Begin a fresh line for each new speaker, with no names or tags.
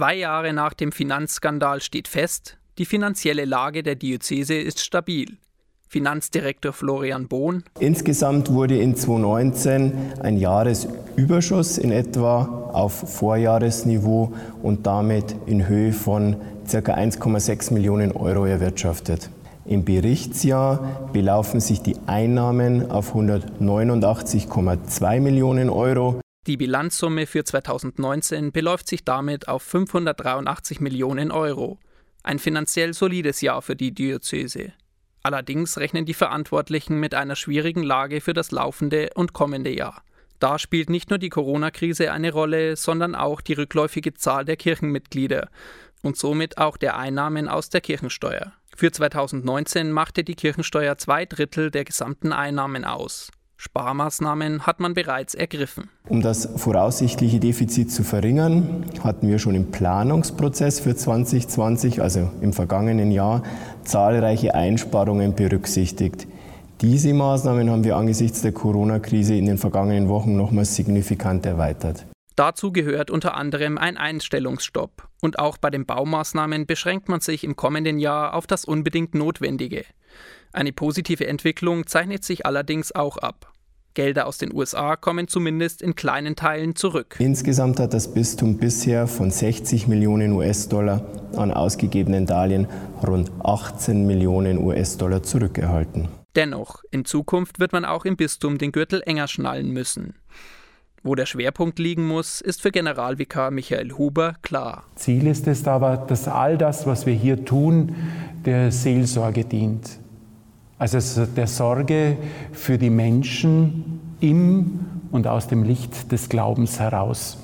Zwei Jahre nach dem Finanzskandal steht fest, die finanzielle Lage der Diözese ist stabil. Finanzdirektor Florian Bohn.
Insgesamt wurde in 2019 ein Jahresüberschuss in etwa auf Vorjahresniveau und damit in Höhe von ca. 1,6 Millionen Euro erwirtschaftet. Im Berichtsjahr belaufen sich die Einnahmen auf 189,2 Millionen Euro.
Die Bilanzsumme für 2019 beläuft sich damit auf 583 Millionen Euro. Ein finanziell solides Jahr für die Diözese. Allerdings rechnen die Verantwortlichen mit einer schwierigen Lage für das laufende und kommende Jahr. Da spielt nicht nur die Corona-Krise eine Rolle, sondern auch die rückläufige Zahl der Kirchenmitglieder und somit auch der Einnahmen aus der Kirchensteuer. Für 2019 machte die Kirchensteuer zwei Drittel der gesamten Einnahmen aus. Sparmaßnahmen hat man bereits ergriffen.
Um das voraussichtliche Defizit zu verringern, hatten wir schon im Planungsprozess für 2020, also im vergangenen Jahr, zahlreiche Einsparungen berücksichtigt. Diese Maßnahmen haben wir angesichts der Corona-Krise in den vergangenen Wochen nochmals signifikant erweitert.
Dazu gehört unter anderem ein Einstellungsstopp. Und auch bei den Baumaßnahmen beschränkt man sich im kommenden Jahr auf das unbedingt Notwendige. Eine positive Entwicklung zeichnet sich allerdings auch ab. Gelder aus den USA kommen zumindest in kleinen Teilen zurück.
Insgesamt hat das Bistum bisher von 60 Millionen US-Dollar an ausgegebenen Darlehen rund 18 Millionen US-Dollar zurückerhalten.
Dennoch, in Zukunft wird man auch im Bistum den Gürtel enger schnallen müssen. Wo der Schwerpunkt liegen muss, ist für Generalvikar Michael Huber klar.
Ziel ist es aber, dass all das, was wir hier tun, der Seelsorge dient. Also der Sorge für die Menschen im und aus dem Licht des Glaubens heraus.